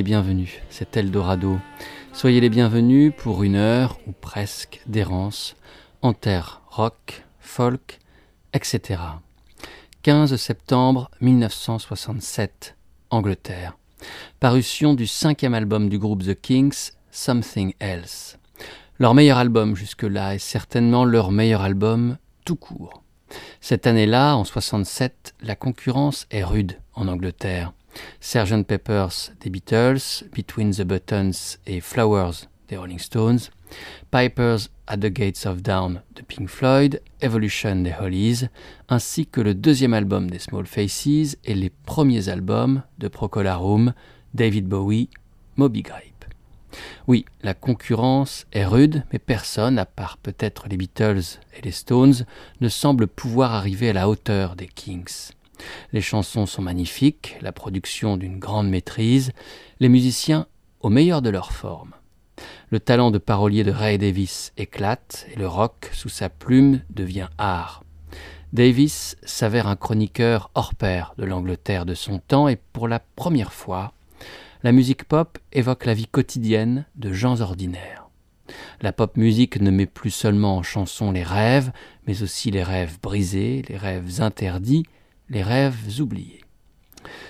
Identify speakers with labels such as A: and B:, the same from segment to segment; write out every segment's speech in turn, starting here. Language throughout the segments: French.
A: Les bienvenus, c'est Eldorado. Soyez les bienvenus pour une heure ou presque d'errance en terre rock, folk, etc. 15 septembre 1967, Angleterre. Parution du cinquième album du groupe The Kings, Something Else. Leur meilleur album jusque-là est certainement leur meilleur album tout court. Cette année-là, en 67, la concurrence est rude en Angleterre. Sgt. Peppers des Beatles, Between the Buttons et Flowers des Rolling Stones, Pipers at the Gates of Down de Pink Floyd, Evolution des Hollies, ainsi que le deuxième album des Small Faces et les premiers albums de Procolarum, David Bowie, Moby Grape. Oui, la concurrence est rude, mais personne, à part peut-être les Beatles et les Stones, ne semble pouvoir arriver à la hauteur des Kings. Les chansons sont magnifiques, la production d'une grande maîtrise, les musiciens au meilleur de leur forme. Le talent de parolier de Ray Davis éclate et le rock sous sa plume devient art. Davis s'avère un chroniqueur hors pair de l'Angleterre de son temps et pour la première fois, la musique pop évoque la vie quotidienne de gens ordinaires. La pop musique ne met plus seulement en chanson les rêves, mais aussi les rêves brisés, les rêves interdits, les rêves oubliés.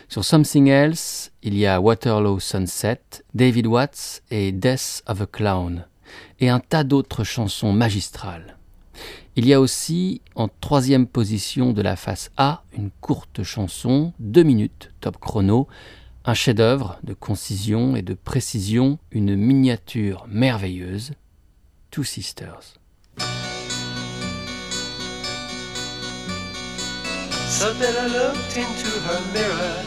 A: Sur Something Else, il y a Waterloo Sunset, David Watts et Death of a Clown, et un tas d'autres chansons magistrales. Il y a aussi, en troisième position de la face A, une courte chanson, deux minutes, top chrono, un chef-d'œuvre de concision et de précision, une miniature merveilleuse, Two Sisters.
B: Sabella looked into her mirror.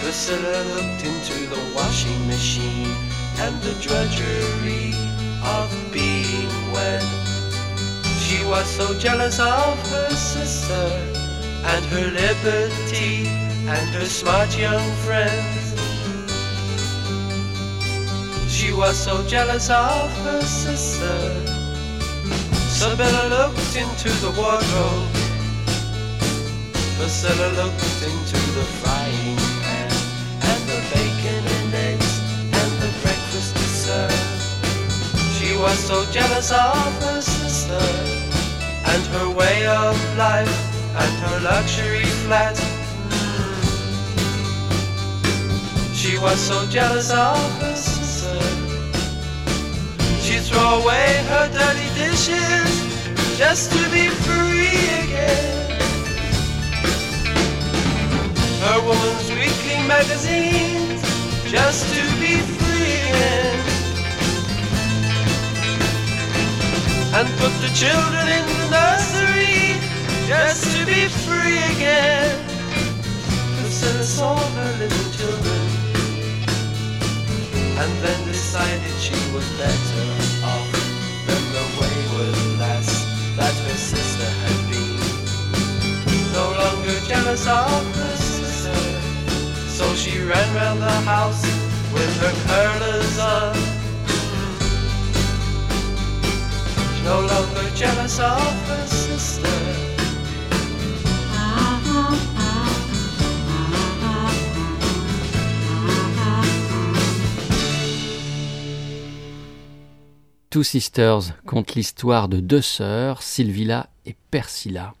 B: Priscilla looked into the washing machine and the drudgery of being wed. She was so jealous of her sister and her liberty and her smart young friends. She was so jealous of her sister. Sabella looked into the wardrobe Priscilla looked into the frying pan and the bacon and eggs and the breakfast dessert. She was so jealous of her sister and her way of life and her luxury flat. She was so jealous of her sister. She'd throw away her dirty dishes just to be free again her woman's weekly magazines just to be free again. And put the children in the nursery just to be free again. Priscilla all her little children and then decided she was better off than the wayward lass that her sister had been. No longer jealous of her so she ran round the house with her curlers on. no longer jealous of her sister.
A: Two Sisters compte l'histoire de deux sœurs, Sylvilla et Persilla.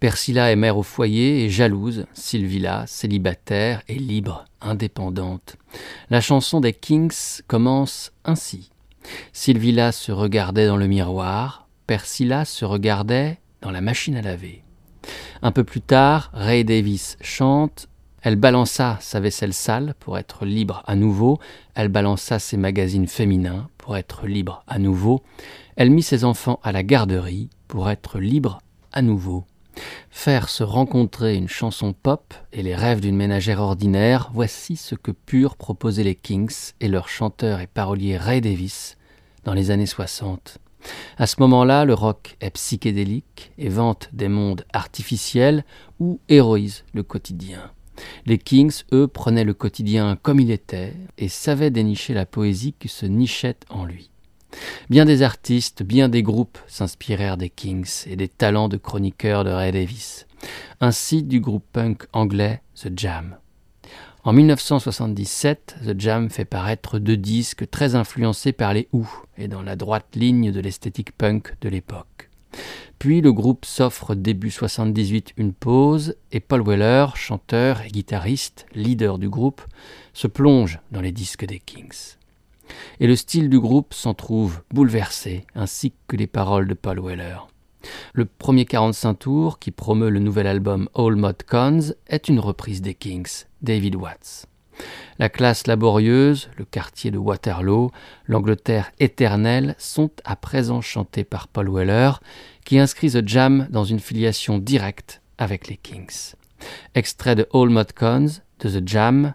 A: Persilla est mère au foyer et jalouse, Sylvilla, célibataire et libre, indépendante. La chanson des Kings commence ainsi. Sylvilla se regardait dans le miroir, Persilla se regardait dans la machine à laver. Un peu plus tard, Ray Davis chante Elle balança sa vaisselle sale pour être libre à nouveau, elle balança ses magazines féminins pour être libre à nouveau, elle mit ses enfants à la garderie pour être libre à nouveau. Faire se rencontrer une chanson pop et les rêves d'une ménagère ordinaire, voici ce que purent proposer les Kings et leur chanteur et parolier Ray Davis dans les années 60. À ce moment-là, le rock est psychédélique et vante des mondes artificiels ou héroïse le quotidien. Les Kings, eux, prenaient le quotidien comme il était et savaient dénicher la poésie qui se nichait en lui. Bien des artistes, bien des groupes s'inspirèrent des Kings et des talents de chroniqueurs de Ray Davis, ainsi du groupe punk anglais The Jam. En 1977, The Jam fait paraître deux disques très influencés par les Who et dans la droite ligne de l'esthétique punk de l'époque. Puis le groupe s'offre début 78 une pause et Paul Weller, chanteur et guitariste, leader du groupe, se plonge dans les disques des Kings. Et le style du groupe s'en trouve bouleversé, ainsi que les paroles de Paul Weller. Le premier 45 tours, qui promeut le nouvel album All Mod Cons, est une reprise des Kings, David Watts. La classe laborieuse, le quartier de Waterloo, l'Angleterre éternelle sont à présent chantés par Paul Weller, qui inscrit The Jam dans une filiation directe avec les Kings. Extrait de All Mod Cons de The Jam,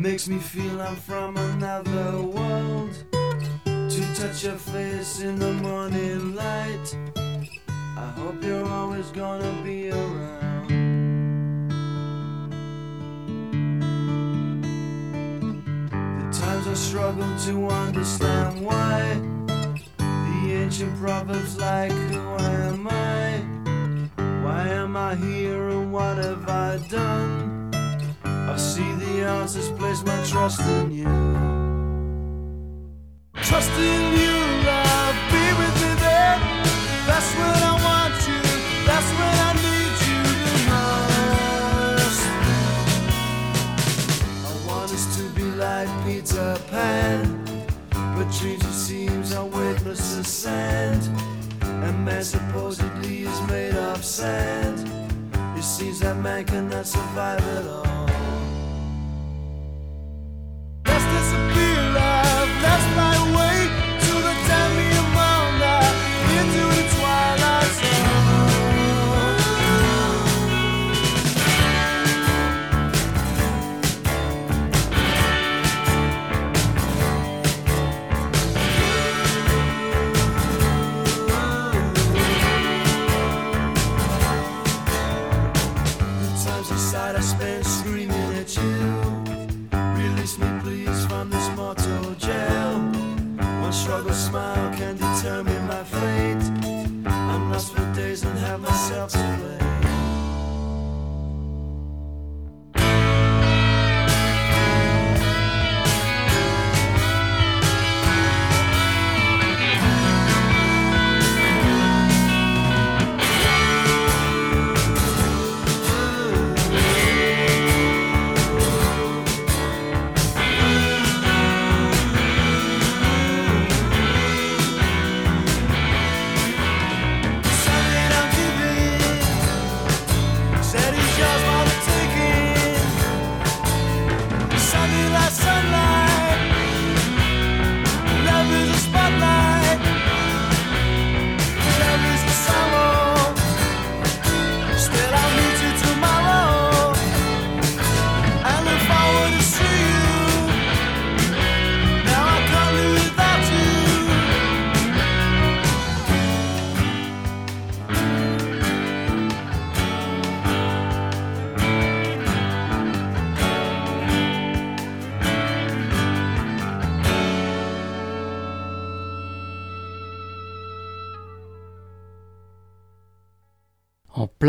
C: makes me feel I'm from another world. To touch your face in the morning light, I hope you're always gonna be around. The times I struggle to understand why the ancient proverbs like, Who am I? Why am I here and what have I done? See the answers, place my trust in you. Trust in you, love, be with me there. That's when I want you, that's when I need you the most. I want us to be like Peter Pan, but treaty seems our weightless as sand. And man supposedly is made of sand. It seems that man cannot survive at all.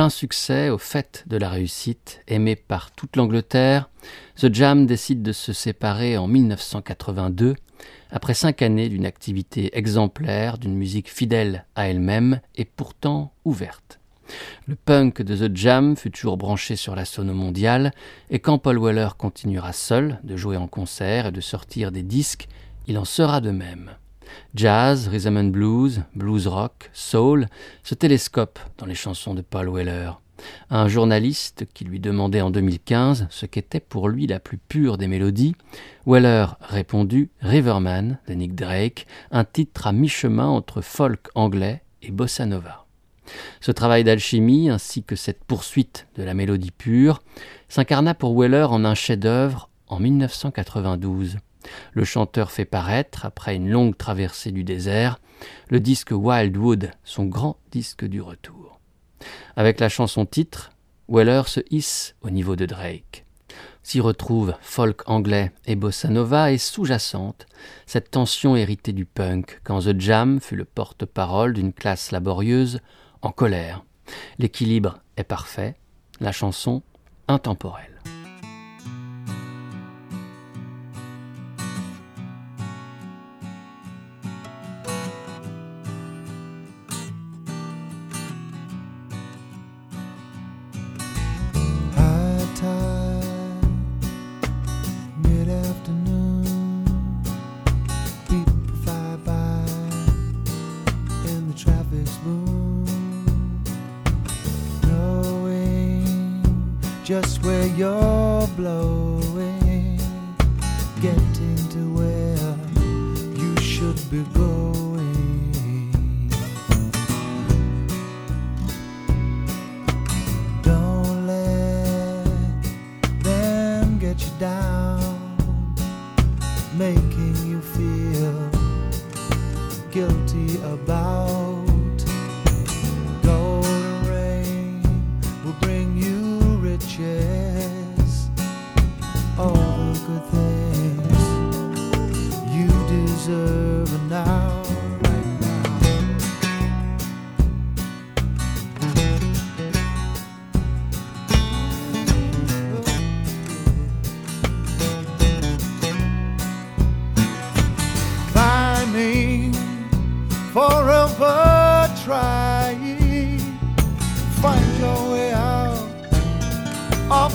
A: Succès, au fait de la réussite, aimé par toute l'Angleterre, The Jam décide de se séparer en 1982, après cinq années d'une activité exemplaire, d'une musique fidèle à elle-même et pourtant ouverte. Le punk de The Jam fut toujours branché sur la sono mondiale, et quand Paul Weller continuera seul de jouer en concert et de sortir des disques, il en sera de même. Jazz, rhythm and blues, blues rock, soul se télescope dans les chansons de Paul Weller. Un journaliste qui lui demandait en 2015 ce qu'était pour lui la plus pure des mélodies, Weller répondit Riverman de Nick Drake, un titre à mi-chemin entre folk anglais et bossa nova. Ce travail d'alchimie, ainsi que cette poursuite de la mélodie pure, s'incarna pour Weller en un chef-d'œuvre en 1992. Le chanteur fait paraître, après une longue traversée du désert, le disque Wildwood, son grand disque du retour. Avec la chanson titre, Weller se hisse au niveau de Drake. S'y retrouve folk anglais et bossa nova et sous-jacente cette tension héritée du punk quand The Jam fut le porte-parole d'une classe laborieuse en colère. L'équilibre est parfait, la chanson intemporelle.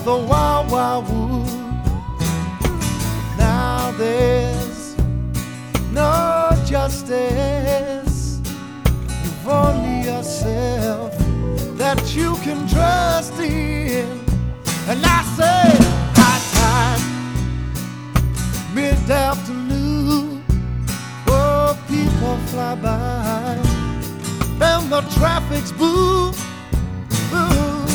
D: The wild, wild wood. Now there's no justice. You've only yourself that you can trust in. And I say, high time, mid afternoon, oh, people fly by, and the traffic's boom, boom,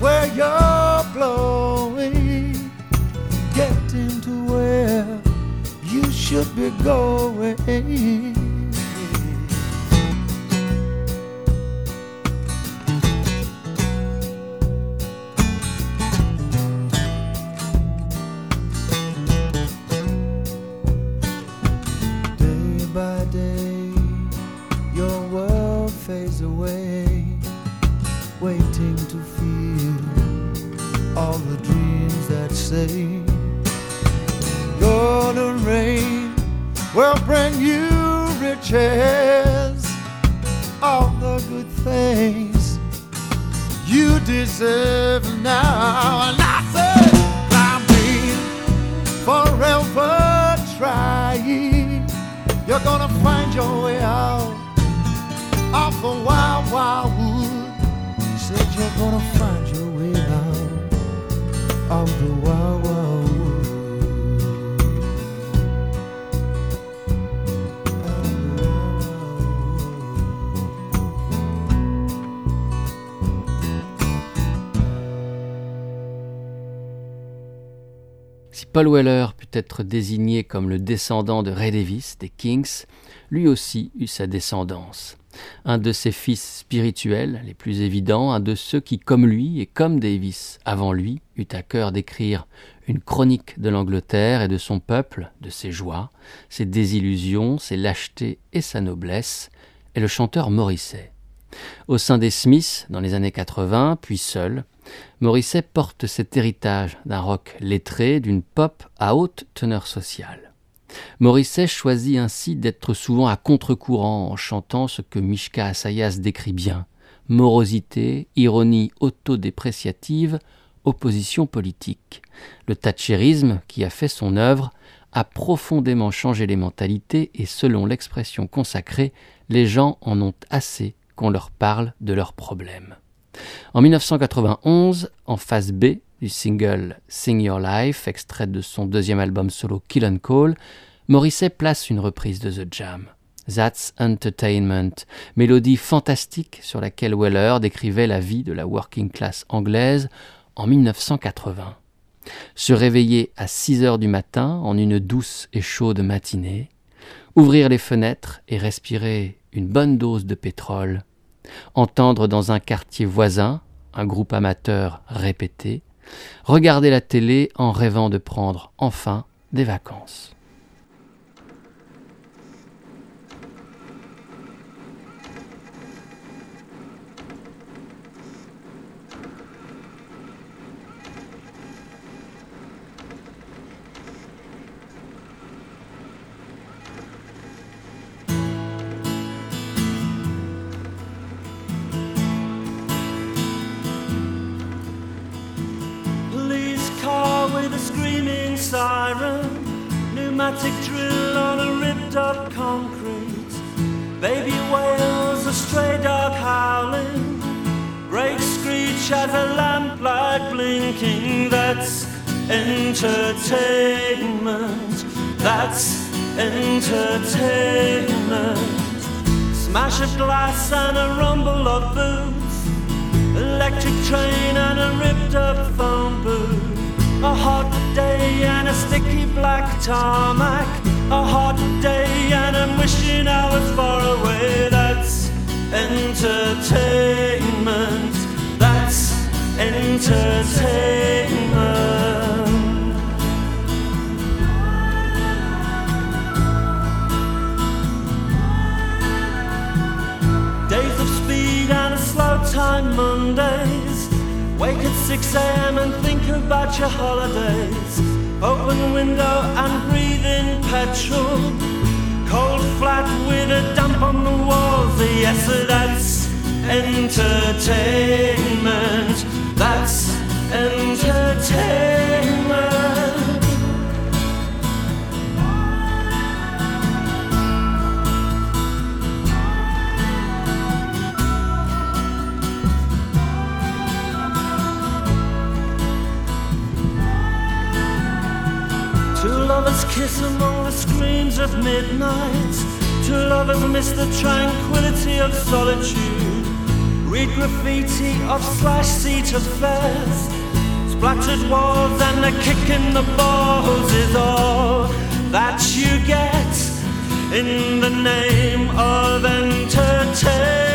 D: where you're blowing, getting to where you should be going.
A: Paul Weller put être désigné comme le descendant de Ray Davis, des Kings, lui aussi eut sa descendance. Un de ses fils spirituels les plus évidents, un de ceux qui, comme lui et comme Davis avant lui, eut à cœur d'écrire une chronique de l'Angleterre et de son peuple, de ses joies, ses désillusions, ses lâchetés et sa noblesse, est le chanteur Morrissey. Au sein des Smiths, dans les années 80, puis seul, Morrissey porte cet héritage d'un rock lettré, d'une pop à haute teneur sociale. Morrissey choisit ainsi d'être souvent à contre-courant en chantant ce que Mishka Asayas décrit bien morosité, ironie autodépréciative, opposition politique. Le thatcherisme, qui a fait son œuvre, a profondément changé les mentalités et selon l'expression consacrée, les gens en ont assez qu'on leur parle de leurs problèmes. En 1991, en phase B du single Sing Your Life, extrait de son deuxième album solo Kill and Call, Morrissey place une reprise de The Jam. That's Entertainment, mélodie fantastique sur laquelle Weller décrivait la vie de la working class anglaise en 1980. Se réveiller à 6 heures du matin en une douce et chaude matinée, ouvrir les fenêtres et respirer une bonne dose de pétrole, entendre dans un quartier voisin un groupe amateur répéter, regarder la télé en rêvant de prendre enfin des vacances.
E: Entertainment. That's entertainment. Smash of glass and a rumble of boots. Electric train and a ripped up phone booth. A hot day and a sticky black tarmac. A hot day and I'm wishing I was far away. That's entertainment. That's entertainment. Mondays. Wake at 6 a.m. and think about your holidays. Open window and breathe in petrol. Cold flat with a damp on the walls. Yes, that's entertainment. Miss the tranquility of solitude. Read graffiti of slash seat affairs. Splattered walls and a kick in the balls is all that you get in the name of entertainment.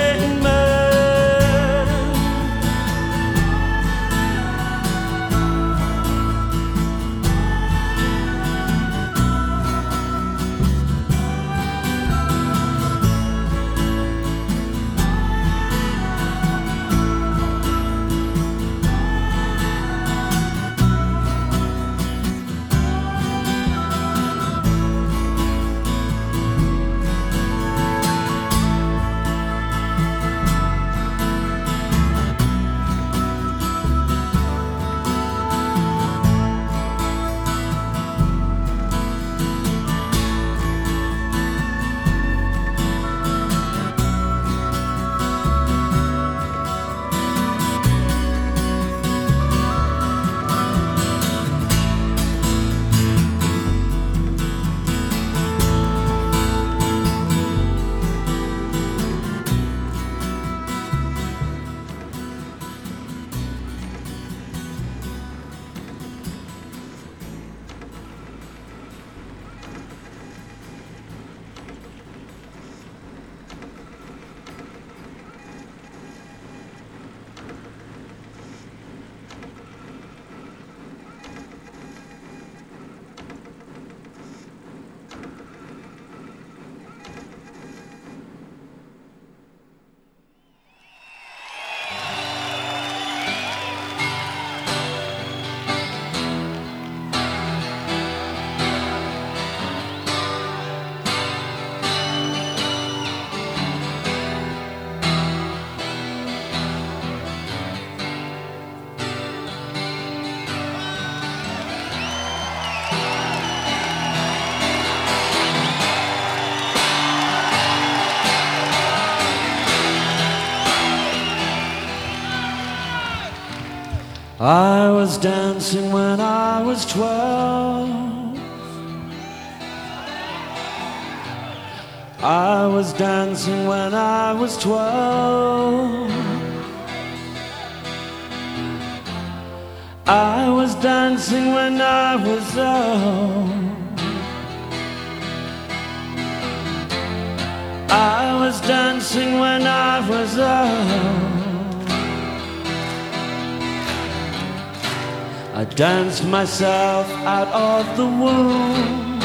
E: Dancing when I was twelve. I was dancing when I was twelve. I was dancing when I was young. I was dancing when I was young. I danced myself out of the womb.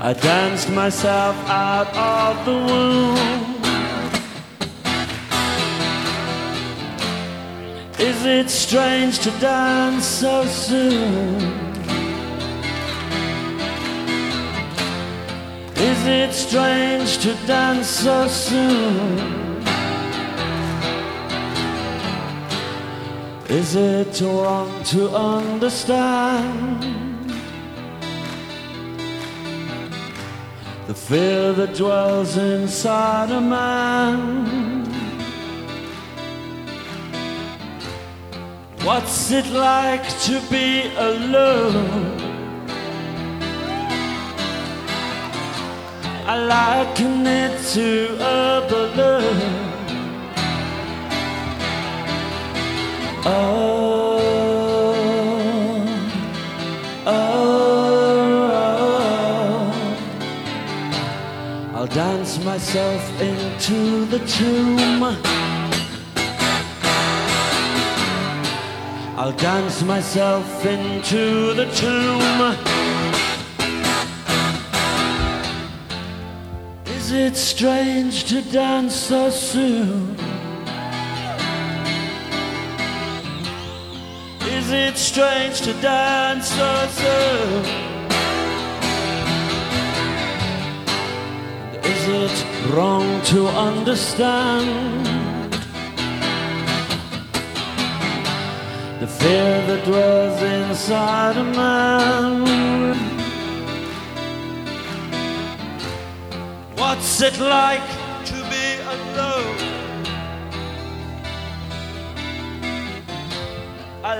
E: I danced myself out of the womb. Is it strange to dance so soon? Is it strange to dance so soon? Is it wrong to understand the fear that dwells inside a man? What's it like to be alone? I liken it to a balloon. Oh, oh, oh, I'll dance myself into the tomb. I'll dance myself into the tomb. Is it strange to dance so soon? It strange to dance so soon? Is it wrong to understand the fear that dwells inside a man? What's it like to be alone? I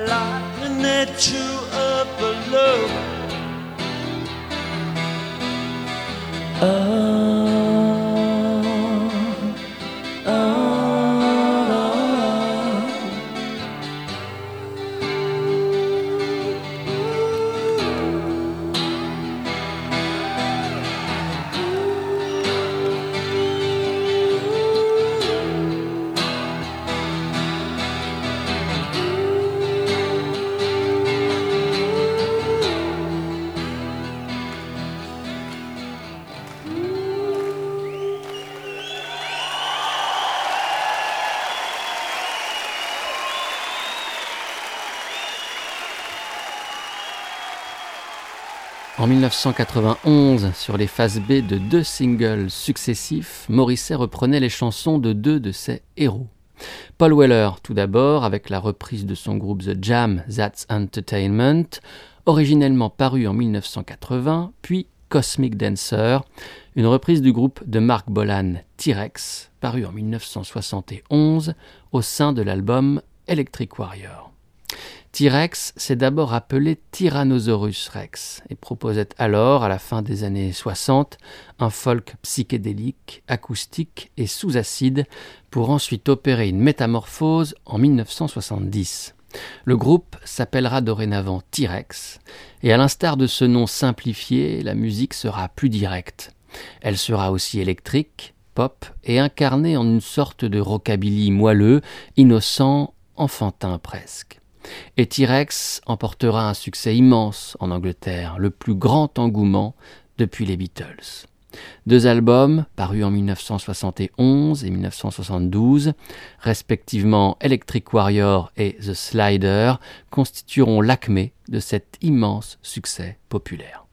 E: you
A: En 1991, sur les phases B de deux singles successifs, Morrissey reprenait les chansons de deux de ses héros. Paul Weller, tout d'abord, avec la reprise de son groupe The Jam, That's Entertainment, originellement paru en 1980, puis Cosmic Dancer, une reprise du groupe de Mark Bolan, T-Rex, paru en 1971 au sein de l'album Electric Warrior. T-Rex s'est d'abord appelé Tyrannosaurus Rex et proposait alors, à la fin des années 60, un folk psychédélique, acoustique et sous acide pour ensuite opérer une métamorphose en 1970. Le groupe s'appellera dorénavant T-Rex et à l'instar de ce nom simplifié, la musique sera plus directe. Elle sera aussi électrique, pop et incarnée en une sorte de rockabilly moelleux, innocent, enfantin presque. Et T-Rex emportera un succès immense en Angleterre, le plus grand engouement depuis les Beatles. Deux albums, parus en 1971 et 1972, respectivement Electric Warrior et The Slider, constitueront l'acmé de cet immense succès populaire.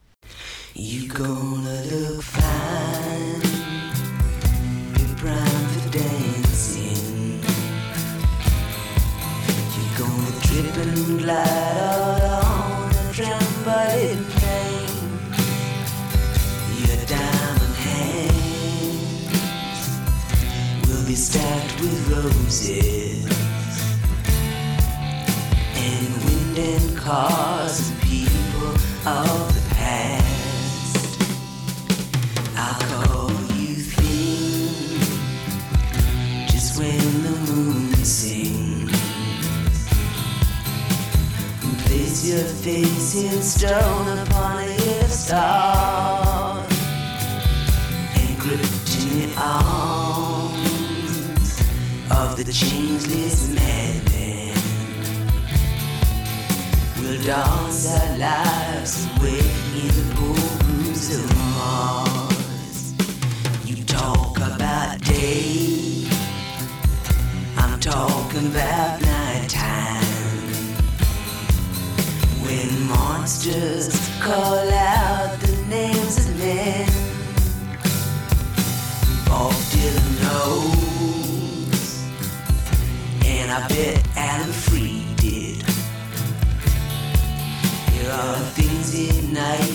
F: And glide out on a trampoline plane. Your diamond hands will be stacked with roses and wind and cars and people of the past. I'll call you just when the moon sings. Your face in stone upon a hill of stars, encrypted in the arms of the changeless madman. We'll dance our lives away in the ballrooms of Mars. You talk about day, I'm talking about nighttime. When monsters call out the names of men, Bob Dylan knows, and I bet Alan Freed did. There are things in night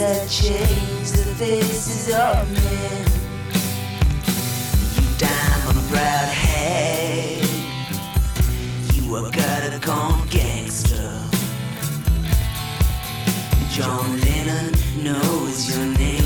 F: that change the faces of men. You diamond browed hag. You a gutter gone gangster. John Lennon knows your name,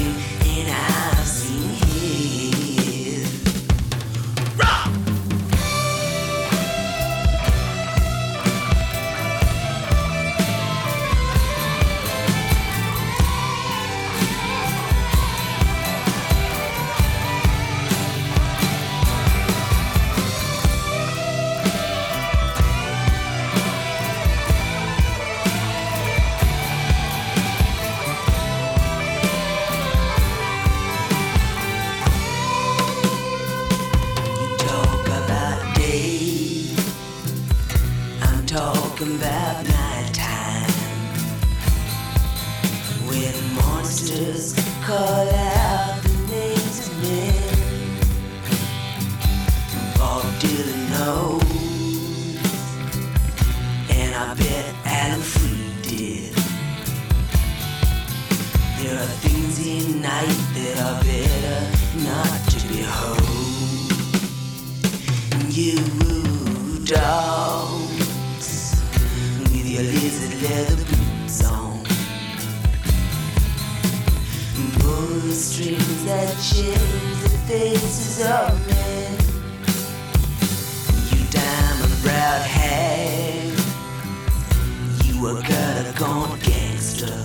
F: dance with your lizard leather boots on. Pull the strings that change the faces of men. You diamond browed hag, you a gutter gone gangster.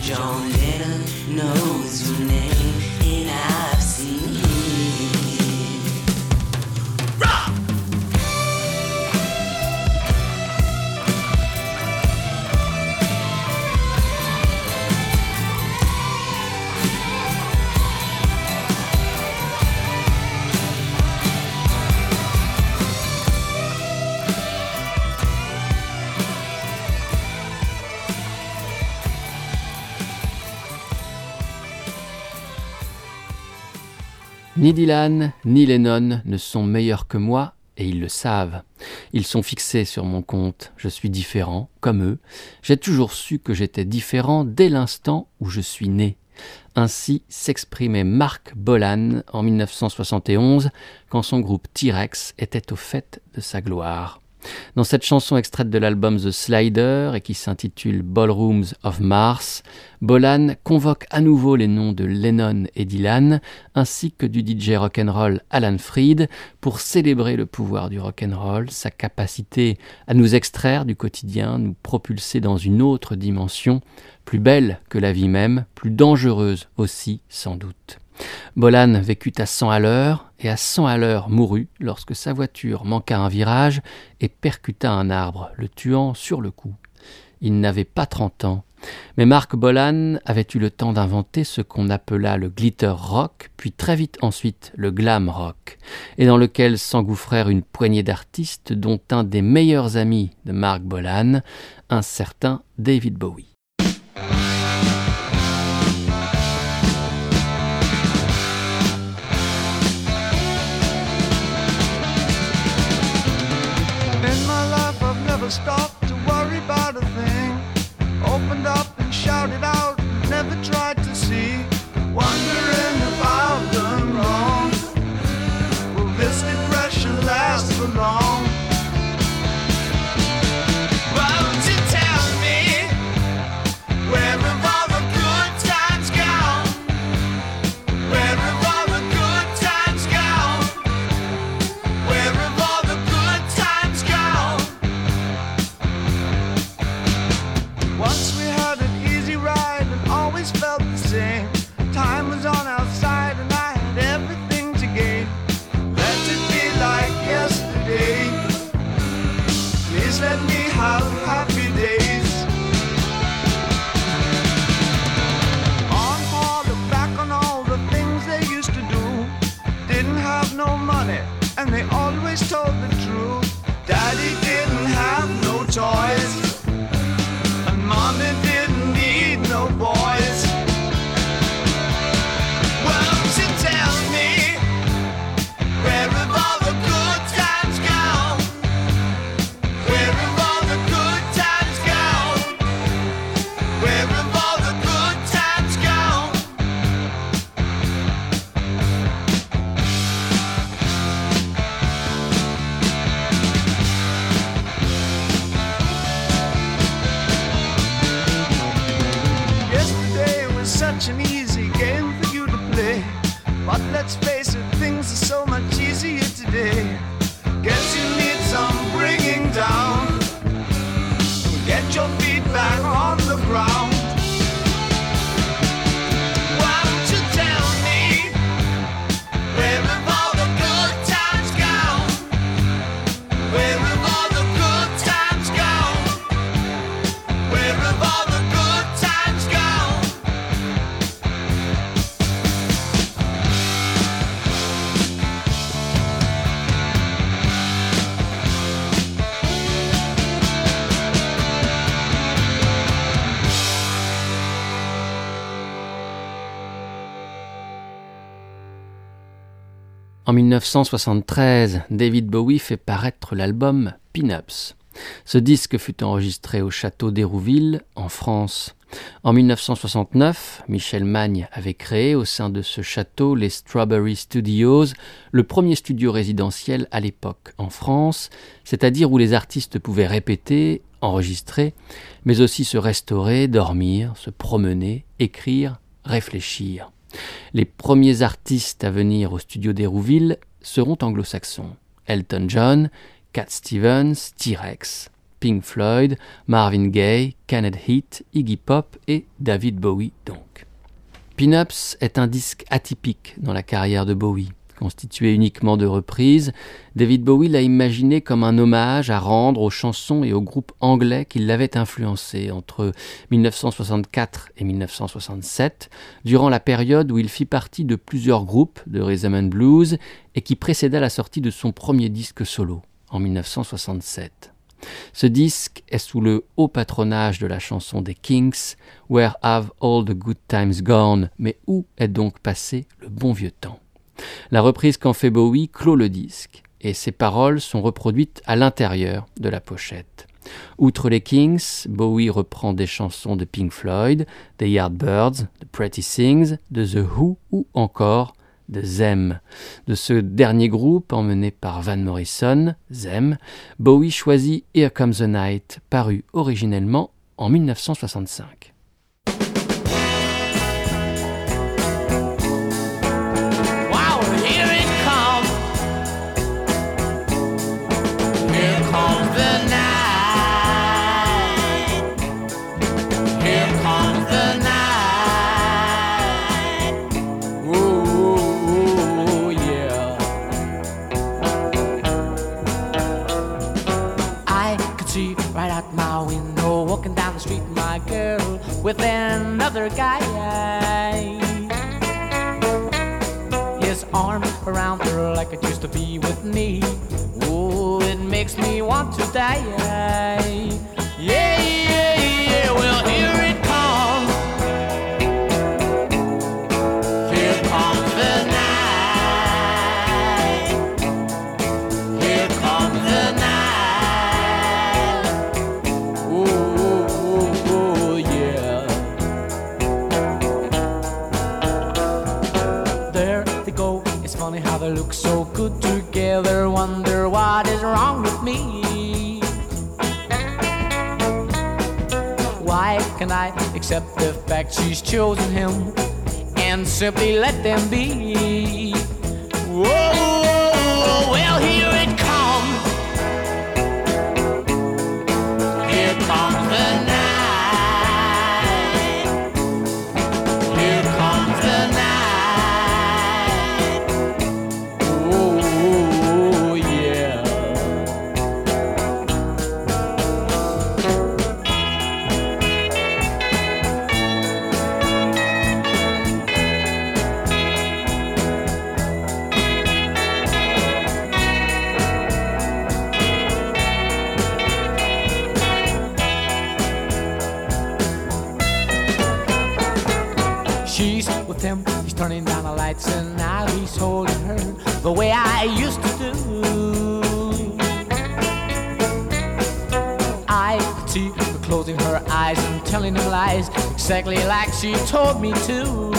F: John Lennon knows your name,
A: Ni Dylan ni Lennon ne sont meilleurs que moi, et ils le savent. Ils sont fixés sur mon compte, je suis différent, comme eux. J'ai toujours su que j'étais différent dès l'instant où je suis né. Ainsi s'exprimait Mark Bolan en 1971, quand son groupe T-Rex était au fait de sa gloire. Dans cette chanson extraite de l'album The Slider et qui s'intitule Ballrooms of Mars, Bolan convoque à nouveau les noms de Lennon et Dylan ainsi que du DJ rock'n'roll Alan Freed pour célébrer le pouvoir du rock'n'roll, sa capacité à nous extraire du quotidien, nous propulser dans une autre dimension, plus belle que la vie même, plus dangereuse aussi sans doute. Bolan vécut à 100 à l'heure et à 100 à l'heure mourut lorsque sa voiture manqua un virage et percuta un arbre, le tuant sur le coup. Il n'avait pas 30 ans, mais Mark Bolan avait eu le temps d'inventer ce qu'on appela le glitter rock, puis très vite ensuite le glam rock, et dans lequel s'engouffrèrent une poignée d'artistes dont un des meilleurs amis de Mark Bolan, un certain David Bowie.
D: Stopped to worry about a thing. Opened up and shouted out, never tried to see. Wondering if I've done wrong. Will this depression last for long?
G: Always told the truth. Daddy didn't have no toys,
A: 1973, David Bowie fait paraître l'album Pin-Ups. Ce disque fut enregistré au château d'Hérouville, en France. En 1969, Michel Magne avait créé au sein de ce château les Strawberry Studios, le premier studio résidentiel à l'époque en France, c'est-à-dire où les artistes pouvaient répéter, enregistrer, mais aussi se restaurer, dormir, se promener, écrire, réfléchir. Les premiers artistes à venir au studio d'Hérouville seront anglo-saxons. Elton John, Cat Stevens, T-Rex, Pink Floyd, Marvin Gaye, Kenneth Heat, Iggy Pop et David Bowie donc. Pin-Ups est un disque atypique dans la carrière de Bowie. Constitué uniquement de reprises, David Bowie l'a imaginé comme un hommage à rendre aux chansons et aux groupes anglais qui l'avaient influencé entre 1964 et 1967, durant la période où il fit partie de plusieurs groupes de rhythm and blues et qui précéda la sortie de son premier disque solo en 1967. Ce disque est sous le haut patronage de la chanson des Kings, Where Have All the Good Times Gone, mais où est donc passé le bon vieux temps? La reprise qu'en fait Bowie clôt le disque, et ses paroles sont reproduites à l'intérieur de la pochette. Outre les Kings, Bowie reprend des chansons de Pink Floyd, des Yardbirds, de Pretty Things, de The Who ou encore de Them. De ce dernier groupe, emmené par Van Morrison, Them, Bowie choisit Here Comes the Night, paru originellement en 1965.
H: With another guy. His arm around her like it used to be with me. Oh, it makes me want to die. Fact she's chosen him and simply let them be?
I: Exactly like she told me to.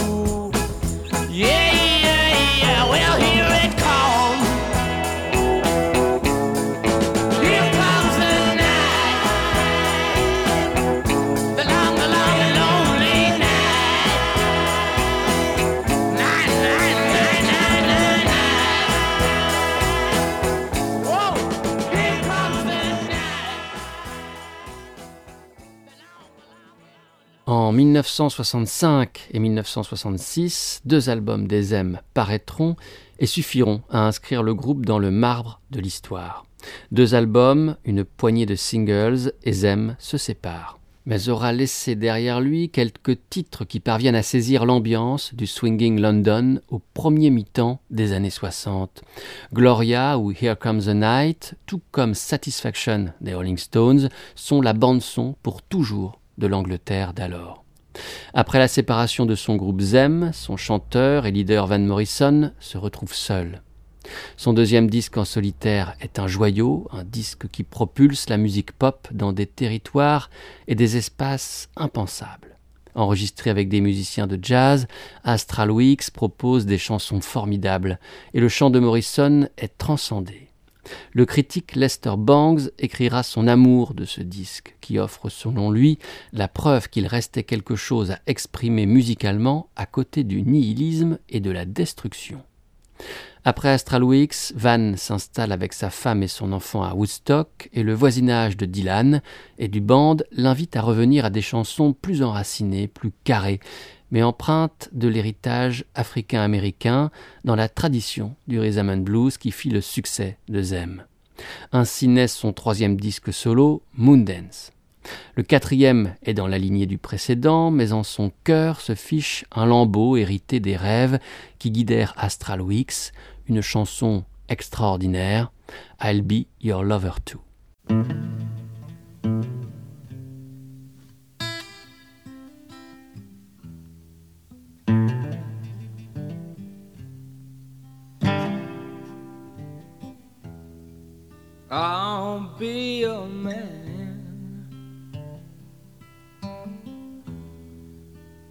A: 1965 et 1966, deux albums des M paraîtront et suffiront à inscrire le groupe dans le marbre de l'histoire. Deux albums, une poignée de singles et Zem se séparent. Mais aura laissé derrière lui quelques titres qui parviennent à saisir l'ambiance du swinging London au premier mi-temps des années 60. Gloria ou Here Comes the Night, tout comme Satisfaction des Rolling Stones, sont la bande-son pour toujours de l'Angleterre d'alors. Après la séparation de son groupe Zem, son chanteur et leader Van Morrison se retrouve seul. Son deuxième disque en solitaire est un joyau, un disque qui propulse la musique pop dans des territoires et des espaces impensables. Enregistré avec des musiciens de jazz, Astral Weeks propose des chansons formidables et le chant de Morrison est transcendé. Le critique Lester Bangs écrira son amour de ce disque, qui offre selon lui la preuve qu'il restait quelque chose à exprimer musicalement à côté du nihilisme et de la destruction. Après Astral Weeks, Van s'installe avec sa femme et son enfant à Woodstock et le voisinage de Dylan et du band l'invite à revenir à des chansons plus enracinées, plus carrées, mais empreintes de l'héritage africain-américain dans la tradition du rhythm blues qui fit le succès de Zem. Ainsi naît son troisième disque solo, Moondance. Le quatrième est dans la lignée du précédent, mais en son cœur se fiche un lambeau hérité des rêves qui guidèrent Astral Weeks, une chanson extraordinaire, I'll Be Your Lover Too.
I: I'll be your man.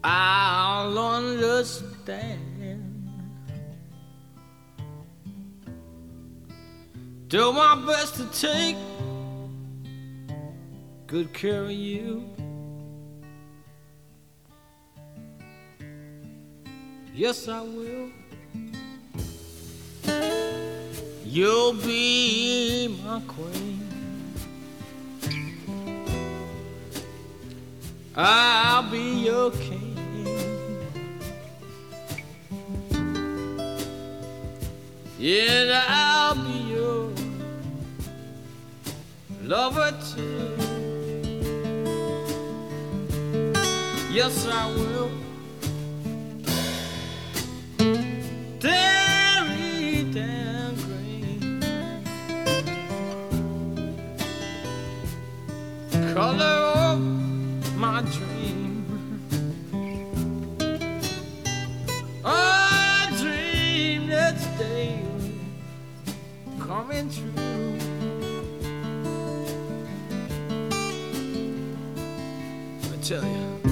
I: I'll understand. Do my best to take good care of you. Yes, I will. You'll be my queen. I'll be your king. Yeah, I'll be your lover too. Yes, I will. Dairy Color of my dream. A dream that's daily coming true. I tell you.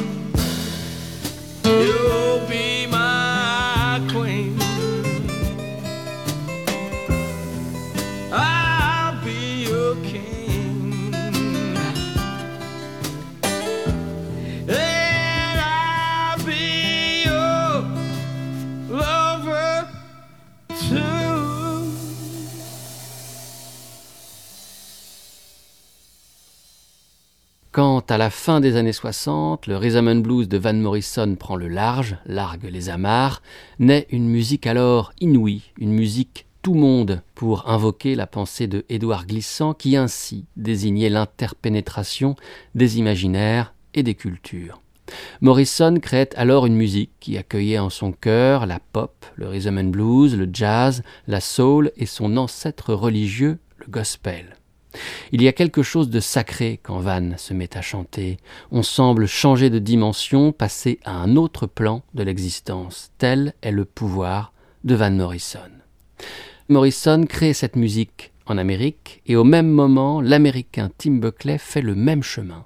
A: à la fin des années 60, le rhythm and blues de Van Morrison prend le large, largue les amarres, naît une musique alors inouïe, une musique tout monde pour invoquer la pensée de Édouard Glissant qui ainsi désignait l'interpénétration des imaginaires et des cultures. Morrison créait alors une musique qui accueillait en son cœur la pop, le rhythm and blues, le jazz, la soul et son ancêtre religieux, le gospel. Il y a quelque chose de sacré quand Van se met à chanter. On semble changer de dimension, passer à un autre plan de l'existence. Tel est le pouvoir de Van Morrison. Morrison crée cette musique en Amérique et au même moment, l'Américain Tim Buckley fait le même chemin.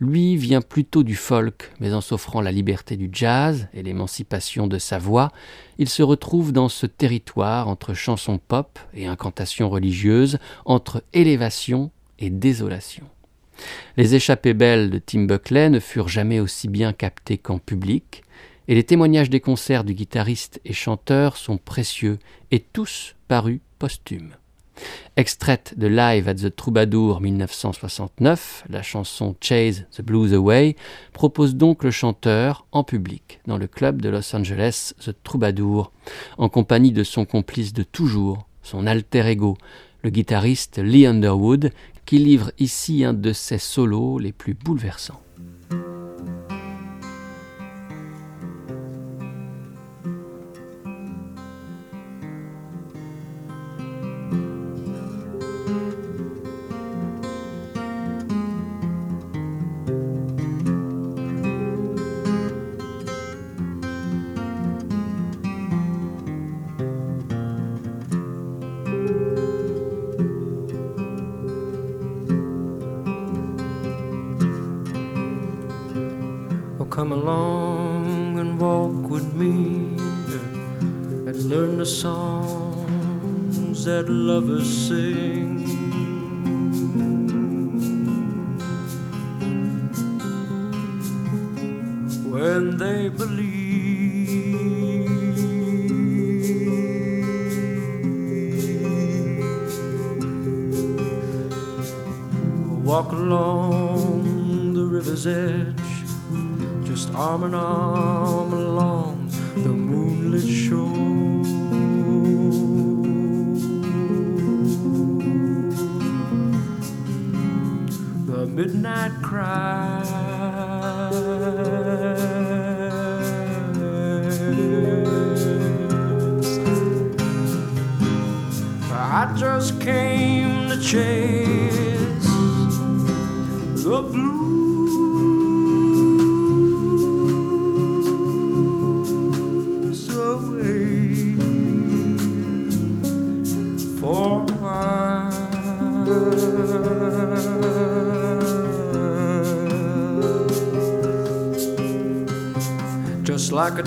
A: Lui vient plutôt du folk, mais en s'offrant la liberté du jazz et l'émancipation de sa voix, il se retrouve dans ce territoire entre chansons pop et incantations religieuses, entre élévation et désolation. Les échappées belles de Tim Buckley ne furent jamais aussi bien captées qu'en public, et les témoignages des concerts du guitariste et chanteur sont précieux et tous parus posthumes. Extraite de Live at the Troubadour 1969, la chanson Chase the Blues Away propose donc le chanteur en public dans le club de Los Angeles The Troubadour, en compagnie de son complice de toujours, son alter ego, le guitariste Lee Underwood, qui livre ici un de ses solos les plus bouleversants.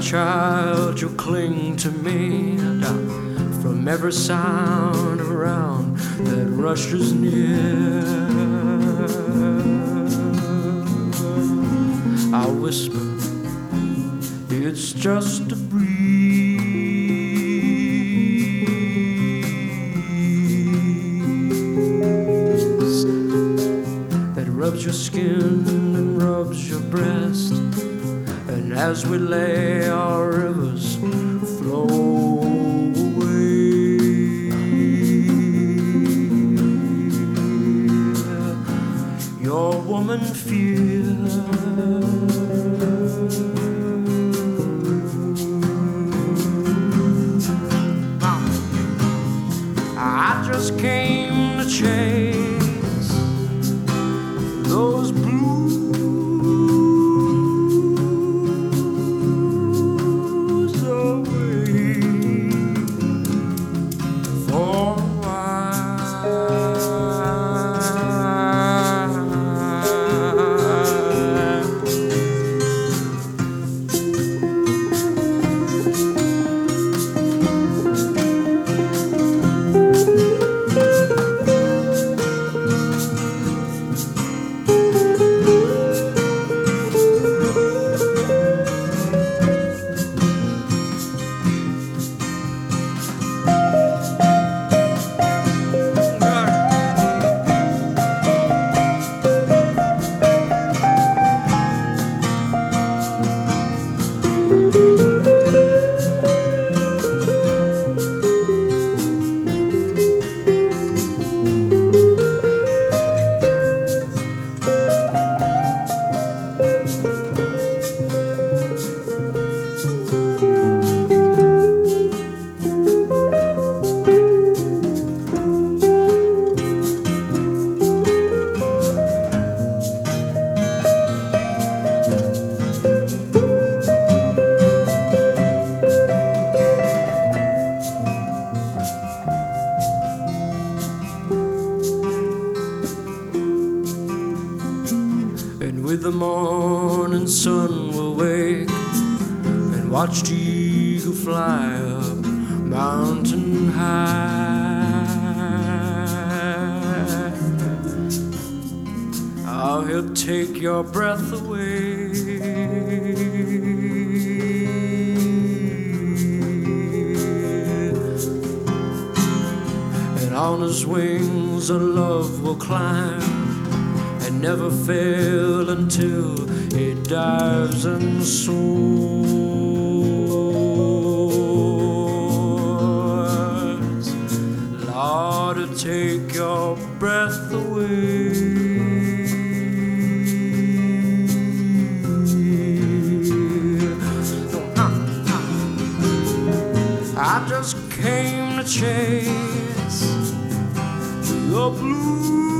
C: Child, you cling to me and I, from every sound around that rushes near. I whisper,
E: as we lay our fail until it dives and soars. Lord, take your breath away. I just came to chase the blues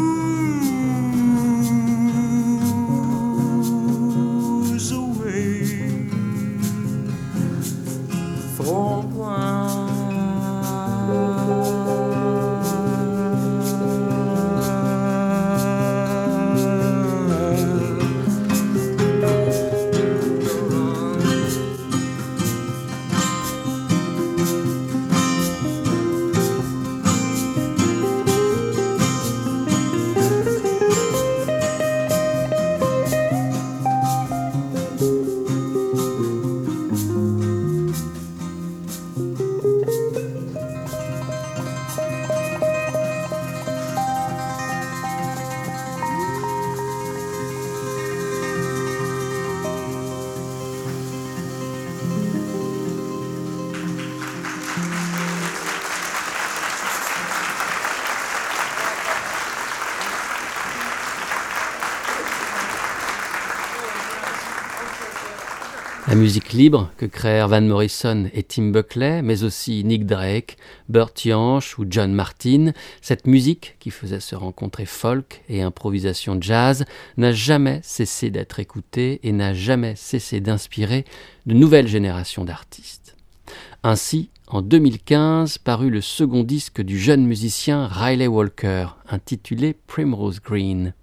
A: libre que créèrent Van Morrison et Tim Buckley, mais aussi Nick Drake, Burt Jansch ou John Martin, cette musique qui faisait se rencontrer folk et improvisation jazz, n'a jamais cessé d'être écoutée et n'a jamais cessé d'inspirer de nouvelles générations d'artistes. Ainsi, en 2015, parut le second disque du jeune musicien Riley Walker, intitulé Primrose Green.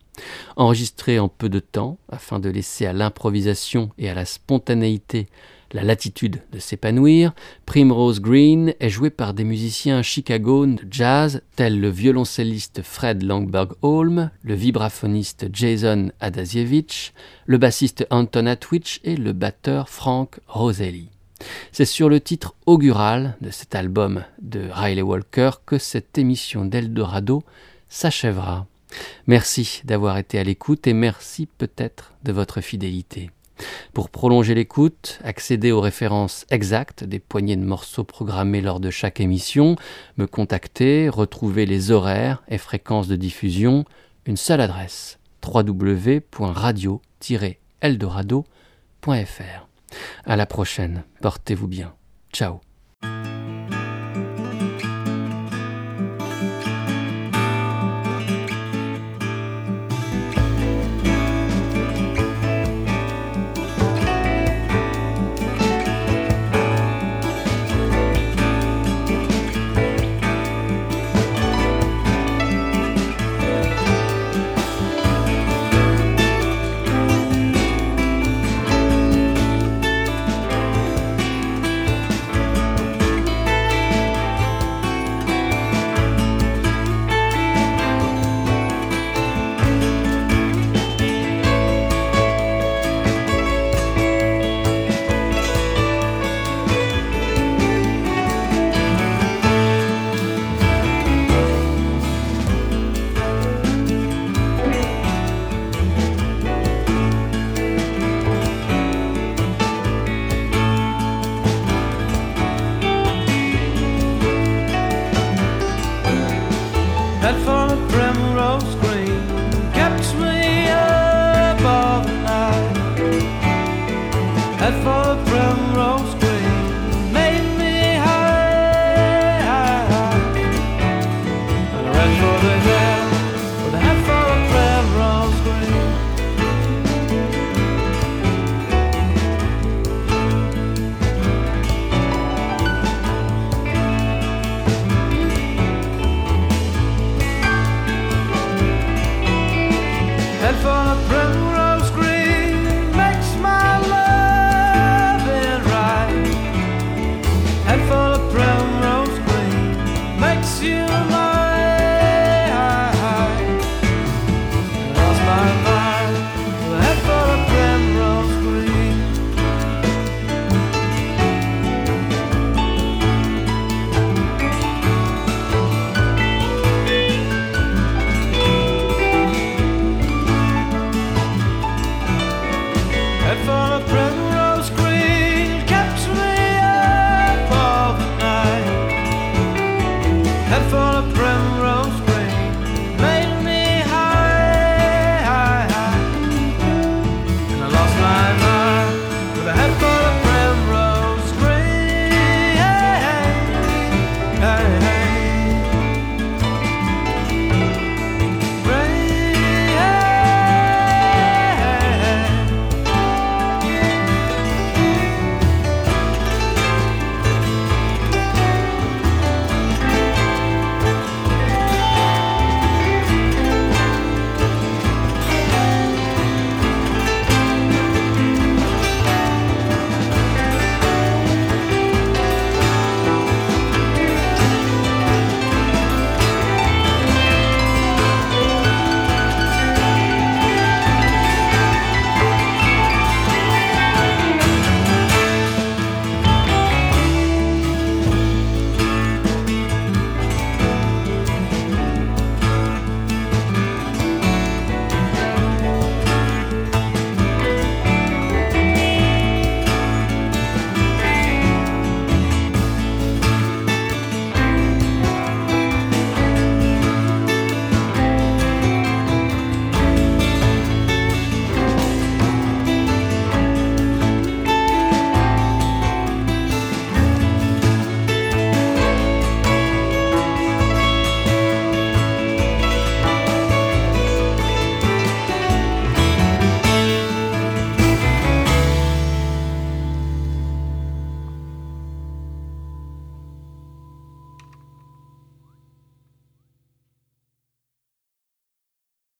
A: Enregistré en peu de temps, afin de laisser à l'improvisation et à la spontanéité la latitude de s'épanouir, Primrose Green est joué par des musiciens à Chicago de jazz tels le violoncelliste Fred Langberg-Holm, le vibraphoniste Jason Adasiewicz, le bassiste Anton Atwich et le batteur Frank Roselli. C'est sur le titre augural de cet album de Riley Walker que cette émission d'Eldorado s'achèvera. Merci d'avoir été à l'écoute et merci peut-être de votre fidélité. Pour prolonger l'écoute, accéder aux références exactes des poignées de morceaux programmés lors de chaque émission, me contacter, retrouver les horaires et fréquences de diffusion, une seule adresse www.radio-eldorado.fr. À la prochaine, portez-vous bien. Ciao.